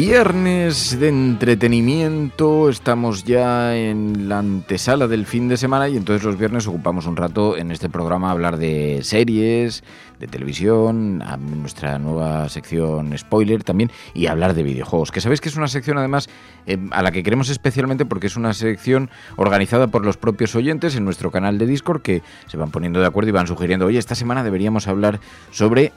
Viernes de entretenimiento, estamos ya en la antesala del fin de semana y entonces los viernes ocupamos un rato en este programa a hablar de series, de televisión, nuestra nueva sección spoiler también y hablar de videojuegos, que sabéis que es una sección además eh, a la que queremos especialmente porque es una sección organizada por los propios oyentes en nuestro canal de Discord que se van poniendo de acuerdo y van sugiriendo, oye, esta semana deberíamos hablar sobre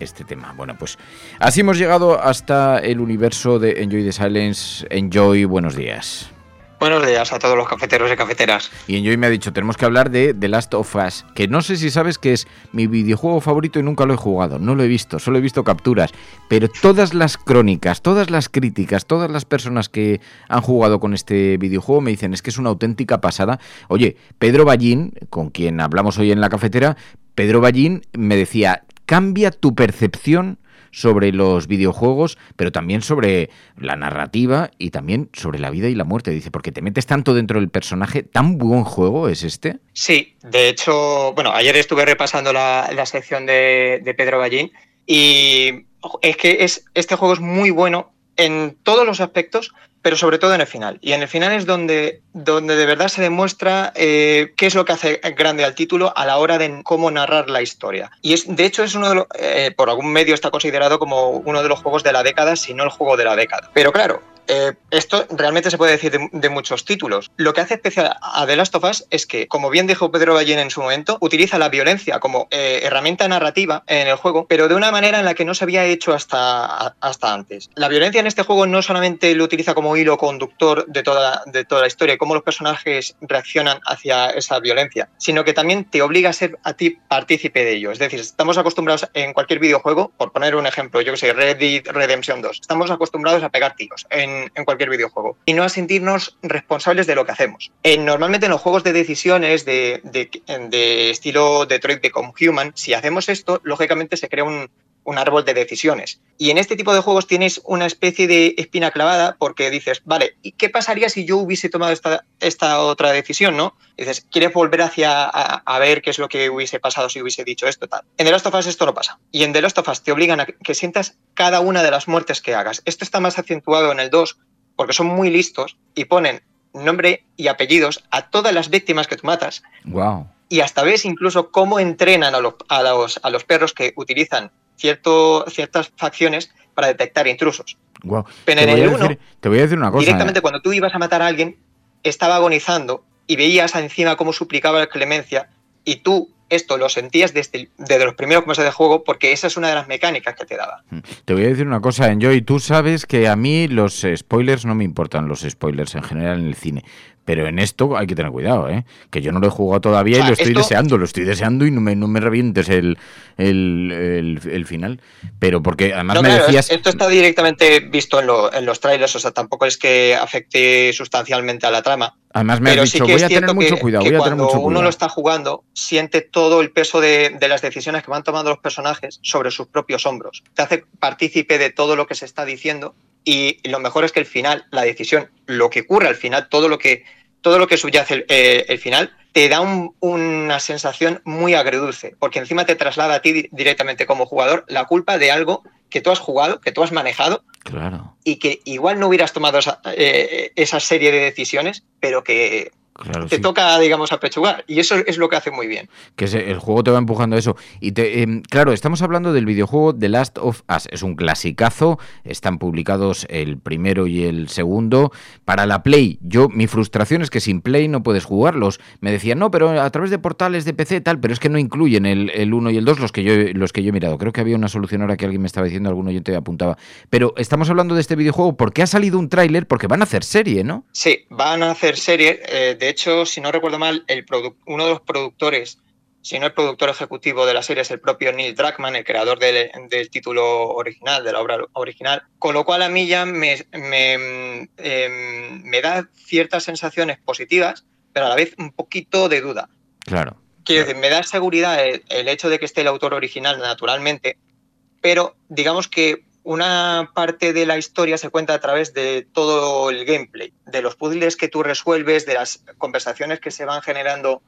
este tema. Bueno, pues así hemos llegado hasta el universo de Enjoy the Silence. Enjoy, buenos días. Buenos días a todos los cafeteros y cafeteras. Y Enjoy me ha dicho, tenemos que hablar de The Last of Us, que no sé si sabes que es mi videojuego favorito y nunca lo he jugado, no lo he visto, solo he visto capturas, pero todas las crónicas, todas las críticas, todas las personas que han jugado con este videojuego me dicen, es que es una auténtica pasada. Oye, Pedro Ballín, con quien hablamos hoy en la cafetera, Pedro Ballín me decía, cambia tu percepción sobre los videojuegos, pero también sobre la narrativa y también sobre la vida y la muerte. Dice, porque te metes tanto dentro del personaje, ¿tan buen juego es este? Sí, de hecho, bueno, ayer estuve repasando la, sección de, de, Pedro Ballín y es que es, este juego es muy bueno en todos los aspectos, pero sobre todo en el final. Y en el final es donde, donde de verdad se demuestra eh, qué es lo que hace grande al título a la hora de cómo narrar la historia. Y es, de hecho es uno de los, eh, por algún medio está considerado como uno de los juegos de la década, si no el juego de la década. Pero claro, eh, esto realmente se puede decir de, muchos títulos. Lo que hace especial a The Last of Us es que, como bien dijo Pedro Ballén en su momento, utiliza la violencia como eh, herramienta narrativa en el juego, pero de una manera en la que no se había hecho hasta, hasta antes. La violencia en este juego no solamente lo utiliza como hilo conductor de toda, de toda la historia, cómo los personajes reaccionan hacia esa violencia, sino que también te obliga a ser a ti partícipe de ello. Es decir, estamos acostumbrados en cualquier videojuego, por poner un ejemplo, yo que sé, Red Dead Redemption 2, estamos acostumbrados a pegar tiros. En en, cualquier videojuego y no a sentirnos responsables de lo que hacemos. Eh, normalmente en los juegos de decisiones de, de, estilo Detroit Become Human, si hacemos esto, lógicamente se crea un, un árbol de decisiones. Y en este tipo de juegos tienes una especie de espina clavada porque dices, vale, ¿y qué pasaría si yo hubiese tomado esta, esta otra decisión, no? dices, ¿quieres volver hacia a, ver qué es lo que hubiese pasado si hubiese dicho esto? Tal. En The Last of Us esto no pasa. Y en The Last of Us te obligan a que sientas cada una de las muertes que hagas. Esto está más acentuado en el 2 porque son muy listos y ponen nombre y apellidos a todas las víctimas que tú matas. Wow. Y hasta ves incluso cómo entrenan a los, a los, a los perros que utilizan cierto, ciertas facciones para detectar intrusos. Wow. Pero en el 1, te voy a decir una cosa. Directamente ¿eh? cuando tú ibas a matar a alguien, estaba agonizando y veías encima cómo suplicaba la clemencia y tú esto lo sentías desde, desde los primeros meses de juego porque esa es una de las mecánicas que te daba. Mm. Te voy a decir una cosa, Enjoy, tú sabes que a mí los spoilers no me importan los spoilers en general en el cine, pero en esto hay que tener cuidado, ¿eh? Que yo no lo he jugado todavía y lo estoy deseando, lo estoy deseando y no me, no me revientes el, el, final. Pero porque además me decías... Esto está directamente visto en, en, los trailers, o sea, tampoco es que afecte sustancialmente a la trama. Además me has dicho, voy a tener mucho cuidado, voy a tener mucho cuidado. uno lo está jugando, siente todo el peso de, de, las decisiones que van tomando los personajes sobre sus propios hombros. Te hace partícipe de todo lo que se está diciendo y lo mejor es que el final, la decisión, lo que ocurre al final, todo lo que todo lo que subyace el, eh, el final, te da un, una sensación muy agridulce, porque encima te traslada a ti directamente como jugador la culpa de algo que tú has jugado, que tú has manejado, Claro. y que igual no hubieras tomado esa, eh, esa serie de decisiones, pero que Claro, te sí. toca, digamos, apechugar. Y eso es lo que hace muy bien. Que se- el juego te va empujando a eso. Y te, em, claro, estamos hablando del videojuego The Last of Us. Es un clasicazo. Están publicados el primero y el segundo. Para la Play, yo, mi frustración es que sin Play no puedes jugarlos. Me decían, no, pero a través de portales de PC tal, pero es que no incluyen el, el 1 y el 2 los que, yo, los que yo he mirado. Creo que había una solución ahora que alguien me estaba diciendo, alguno yo te apuntaba. Pero estamos hablando de este videojuego porque ha salido un tráiler, porque van a hacer serie, ¿no? Sí, van a hacer serie. eh, de hecho, si no recuerdo mal, el uno de los productores, si no el productor ejecutivo de la serie, es el propio Neil Druckmann, el creador del, del título original, de la obra original. Con lo cual a mí ya me, me, em, me da ciertas sensaciones positivas, pero a la vez un poquito de duda. Claro. Quiero decir, me da seguridad el, el hecho de que esté el autor original naturalmente, pero digamos que una parte de la historia se cuenta a través de todo el gameplay, de los puzzles que tú resuelves, de las conversaciones que se van generando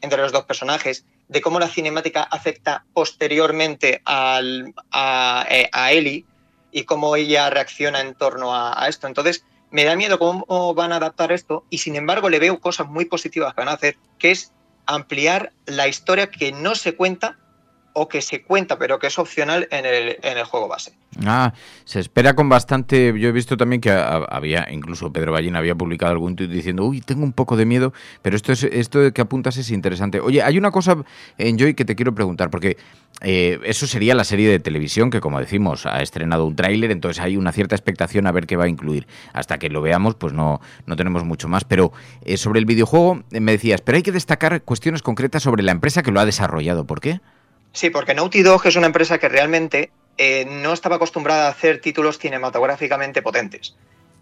entre los dos personajes, de cómo la cinemática afecta posteriormente al- a, eh, a Ellie y cómo ella reacciona en torno a, a esto. Entonces, me da miedo cómo van a adaptar esto y sin embargo le veo cosas muy positivas que van a hacer, que es ampliar la historia que no se cuenta o que se cuenta pero que es opcional en el, en el juego base. Ah, se espera con bastante. Yo he visto también que ha- había, incluso Pedro Ballín había publicado algún tuit diciendo, uy, tengo un poco de miedo, pero esto es esto que apuntas es interesante. Oye, hay una cosa en Joy que te quiero preguntar, porque eh, eso sería la serie de televisión que, como decimos, ha estrenado un tráiler, entonces hay una cierta expectación a ver qué va a incluir. Hasta que lo veamos, pues no, no tenemos mucho más. Pero eh, sobre el videojuego eh, me decías, pero hay que destacar cuestiones concretas sobre la empresa que lo ha desarrollado. ¿Por qué? Sí, porque Naughty Dog es una empresa que realmente eh, no estaba acostumbrada a hacer títulos cinematográficamente potentes.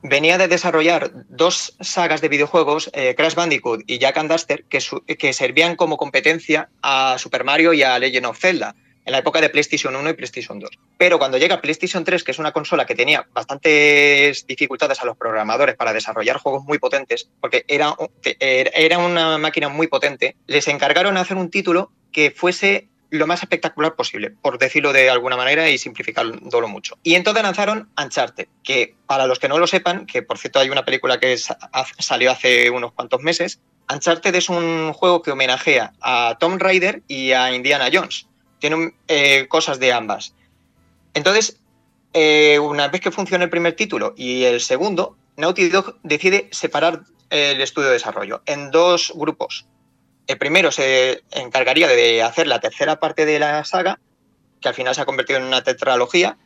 Venía de desarrollar dos sagas de videojuegos, eh, Crash Bandicoot y Jack and Duster, que, que servían como competencia a Super Mario y a Legend of Zelda en la época de PlayStation 1 y PlayStation 2. Pero cuando llega PlayStation 3, que es una consola que tenía bastantes dificultades a los programadores para desarrollar juegos muy potentes, porque era, era una máquina muy potente, les encargaron hacer un título que fuese lo más espectacular posible, por decirlo de alguna manera y simplificándolo mucho. Y entonces lanzaron Uncharted, que para los que no lo sepan, que por cierto hay una película que salió hace unos cuantos meses, Uncharted es un juego que homenajea a Tomb Raider y a Indiana Jones. Tiene eh, cosas de ambas. Entonces, eh, una vez que funciona el primer título y el segundo, Naughty Dog decide separar el estudio de desarrollo en dos grupos. El primero se encargaría de hacer la tercera parte de la saga, que al final se ha convertido en una tetralogía,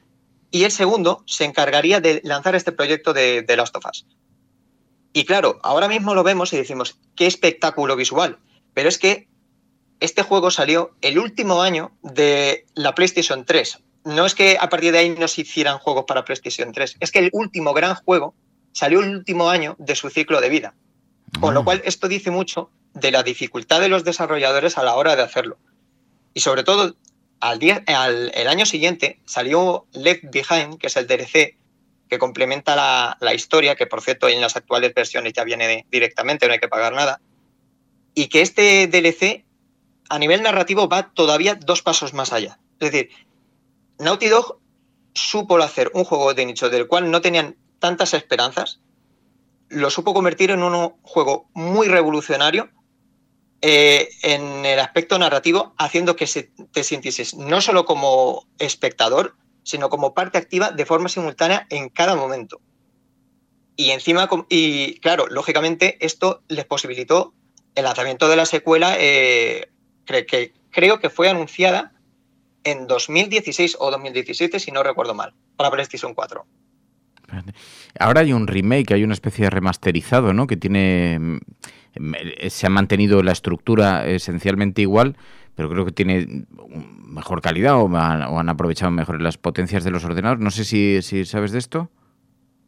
y el segundo se encargaría de lanzar este proyecto de, de Last of Us. Y claro, ahora mismo lo vemos y decimos, qué espectáculo visual, pero es que este juego salió el último año de la PlayStation 3. No es que a partir de ahí no se hicieran juegos para PlayStation 3, es que el último gran juego salió el último año de su ciclo de vida. Con lo cual, esto dice mucho de la dificultad de los desarrolladores a la hora de hacerlo. Y sobre todo, al, día, al el año siguiente salió Left Behind, que es el DLC que complementa la, la historia, que por cierto en las actuales versiones ya viene directamente, no hay que pagar nada. Y que este DLC, a nivel narrativo, va todavía dos pasos más allá. Es decir, Naughty Dog supo hacer un juego de nicho del cual no tenían tantas esperanzas, lo supo convertir en un juego muy revolucionario eh, en el aspecto narrativo, haciendo que se, te sintieses no solo como espectador, sino como parte activa de forma simultánea en cada momento. Y encima, y claro, lógicamente esto les posibilitó el lanzamiento de la secuela, eh, que creo que fue anunciada en 2016 o 2017, si no recuerdo mal, para PlayStation 4. Ahora hay un remake, hay una especie de remasterizado, ¿no? Que tiene. mm, eh, Se ha mantenido la estructura esencialmente igual, pero creo que tiene mejor calidad o han, aprovechado mejor las potencias de los ordenadores. No sé si, sabes de esto.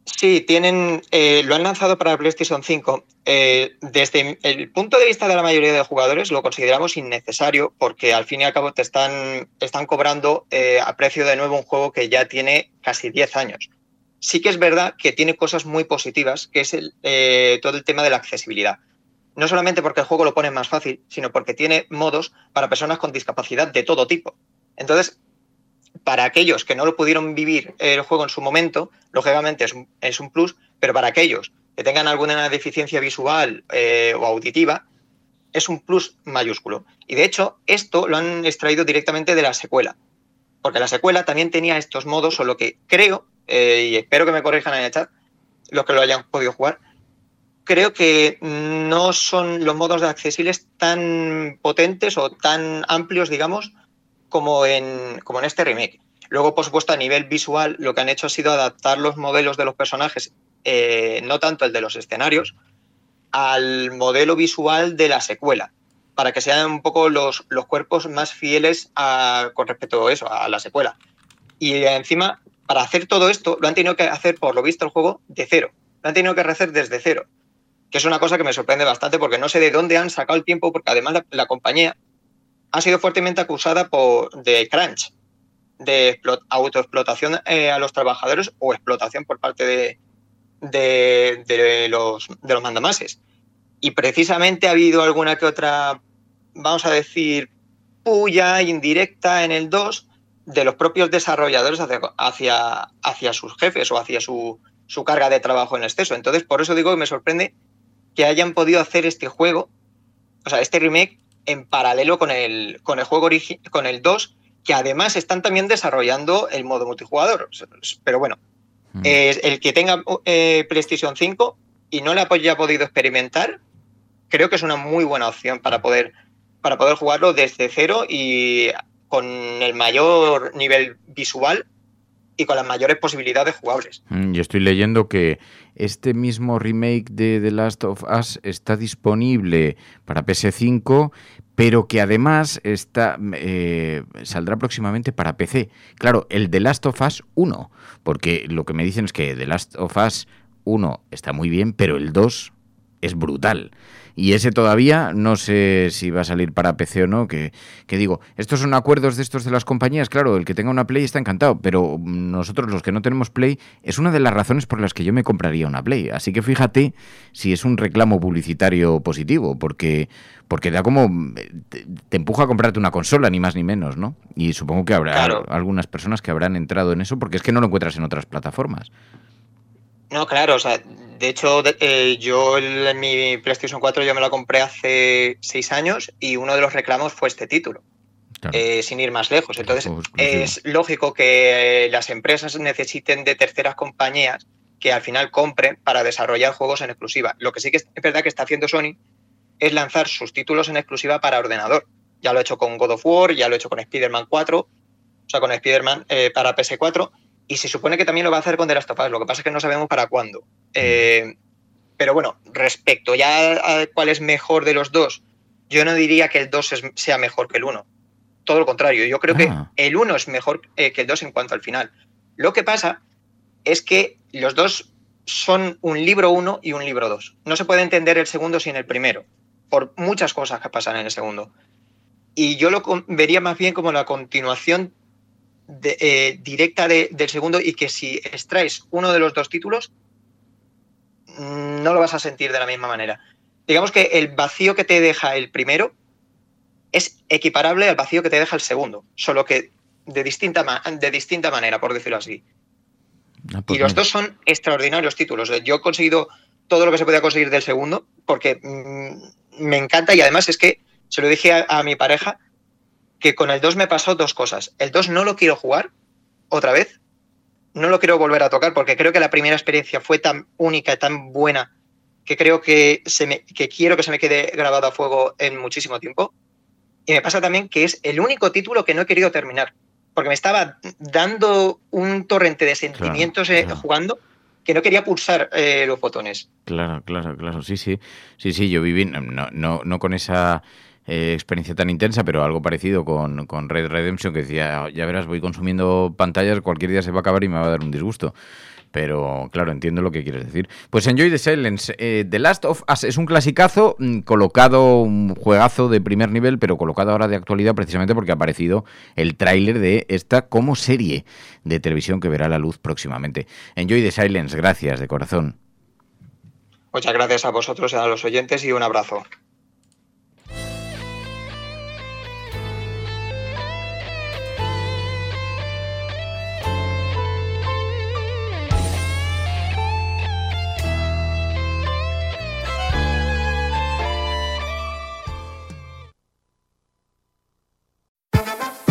Sí, tienen, eh, lo han lanzado para PlayStation 5. Eh, desde el punto de vista de la mayoría de jugadores lo consideramos innecesario porque al fin y al cabo te están, están cobrando eh, a precio de nuevo un juego que ya tiene casi 10 años. Sí que es verdad que tiene cosas muy positivas, que es eh, todo el tema de la accesibilidad. No solamente porque el juego lo pone más fácil, sino porque tiene modos para personas con discapacidad de todo tipo. Entonces, para aquellos que no lo pudieron vivir el juego en su momento, lógicamente es un, es un plus, pero para aquellos que tengan alguna deficiencia visual eh, o auditiva, es un plus mayúsculo. Y de hecho, esto lo han extraído directamente de la secuela. Porque la secuela también tenía estos modos, solo que creo, eh, y espero que me corrijan en el chat, los que lo hayan podido jugar, creo que no son los modos de accesibles tan potentes o tan amplios, digamos, como en, como en este remake. Luego, por supuesto, a nivel visual, lo que han hecho ha sido adaptar los modelos de los personajes, eh, no tanto el de los escenarios, al modelo visual de la secuela, para que sean un poco los, los cuerpos más fieles a, con respecto a eso, a la secuela. Y encima, para hacer todo esto, lo han tenido que hacer, por lo visto, el juego de cero. Lo han tenido que hacer desde cero, que es una cosa que me sorprende bastante porque no sé de dónde han sacado el tiempo, porque además la, la compañía ha sido fuertemente acusada por, de crunch, de autoexplotación eh, a los trabajadores o explotación por parte de, de, de, los, de los mandamases. Y precisamente ha habido alguna que otra, vamos a decir, puya indirecta en el 2 de los propios desarrolladores hacia, hacia, hacia sus jefes o hacia su, su, carga de trabajo en exceso. Entonces, por eso digo que me sorprende que hayan podido hacer este juego, o sea, este remake en paralelo con el, con el juego con el 2, que además están también desarrollando el modo multijugador. Pero bueno, mm. eh, el que tenga eh, PlayStation 5 y no la haya podido experimentar, creo que es una muy buena opción para poder, para poder jugarlo desde cero y con el mayor nivel visual y con las mayores posibilidades jugables. Mm, yo estoy leyendo que este mismo remake de The Last of Us está disponible para PS5, pero que además está, eh, saldrá próximamente para PC. Claro, el The Last of Us 1, porque lo que me dicen es que The Last of Us 1 está muy bien, pero el 2 es brutal. Y ese todavía no sé si va a salir para PC o no, que, que, digo, estos son acuerdos de estos de las compañías, claro, el que tenga una Play está encantado, pero nosotros los que no tenemos Play es una de las razones por las que yo me compraría una Play. Así que fíjate si es un reclamo publicitario positivo, porque, porque da como, te, te empuja a comprarte una consola, ni más ni menos, ¿no? Y supongo que habrá claro. algunas personas que habrán entrado en eso porque es que no lo encuentras en otras plataformas. No, claro, o sea, de hecho, eh, yo en mi PlayStation 4 yo me la compré hace seis años y uno de los reclamos fue este título, claro. eh, sin ir más lejos. Entonces, es lógico que las empresas necesiten de terceras compañías que al final compren para desarrollar juegos en exclusiva. Lo que sí que es verdad que está haciendo Sony es lanzar sus títulos en exclusiva para ordenador. Ya lo he hecho con God of War, ya lo he hecho con Spider-Man 4, o sea, con Spider-Man eh, para PS4 y se supone que también lo va a hacer con The Last of Us, lo que pasa es que no sabemos para cuándo. Eh, pero bueno, respecto ya a cuál es mejor de los dos, yo no diría que el 2 sea mejor que el 1. Todo lo contrario, yo creo ah. que el 1 es mejor eh, que el 2 en cuanto al final. Lo que pasa es que los dos son un libro 1 y un libro 2. No se puede entender el segundo sin el primero, por muchas cosas que pasan en el segundo. Y yo lo vería más bien como la continuación de, eh, directa de, del segundo y que si extraes uno de los dos títulos, mm, no lo vas a sentir de la misma manera. Digamos que el vacío que te deja el primero es equiparable al vacío que te deja el segundo, solo que de distinta, de distinta manera, por decirlo así. Ah, pues y los mira. dos son extraordinarios títulos. Yo he conseguido todo lo que se podía conseguir del segundo, porque mmm, me encanta y además es que se lo dije a, a mi pareja, que con el 2 me pasó dos cosas. El 2 no lo quiero jugar otra vez, no lo quiero volver a tocar porque creo que la primera experiencia fue tan única y tan buena que creo que, se me, que quiero que se me quede grabado a fuego en muchísimo tiempo. Y me pasa también que es el único título que no he querido terminar, porque me estaba dando un torrente de sentimientos claro, claro. jugando que no quería pulsar eh, los botones. Claro, claro, claro, sí, sí, sí, sí, yo viví, no, no, no con esa eh, experiencia tan intensa, pero algo parecido con, Red Redemption, que decía, ya verás, voy consumiendo pantallas, cualquier día se va a acabar y me va a dar un disgusto. Pero claro, entiendo lo que quieres decir. Pues Enjoy the Silence. Eh, the Last of Us es un clasicazo mm, colocado, un juegazo de primer nivel, pero colocado ahora de actualidad precisamente porque ha aparecido el tráiler de esta como serie de televisión que verá la luz próximamente. Enjoy the Silence, gracias de corazón. Muchas gracias a vosotros y a los oyentes y un abrazo.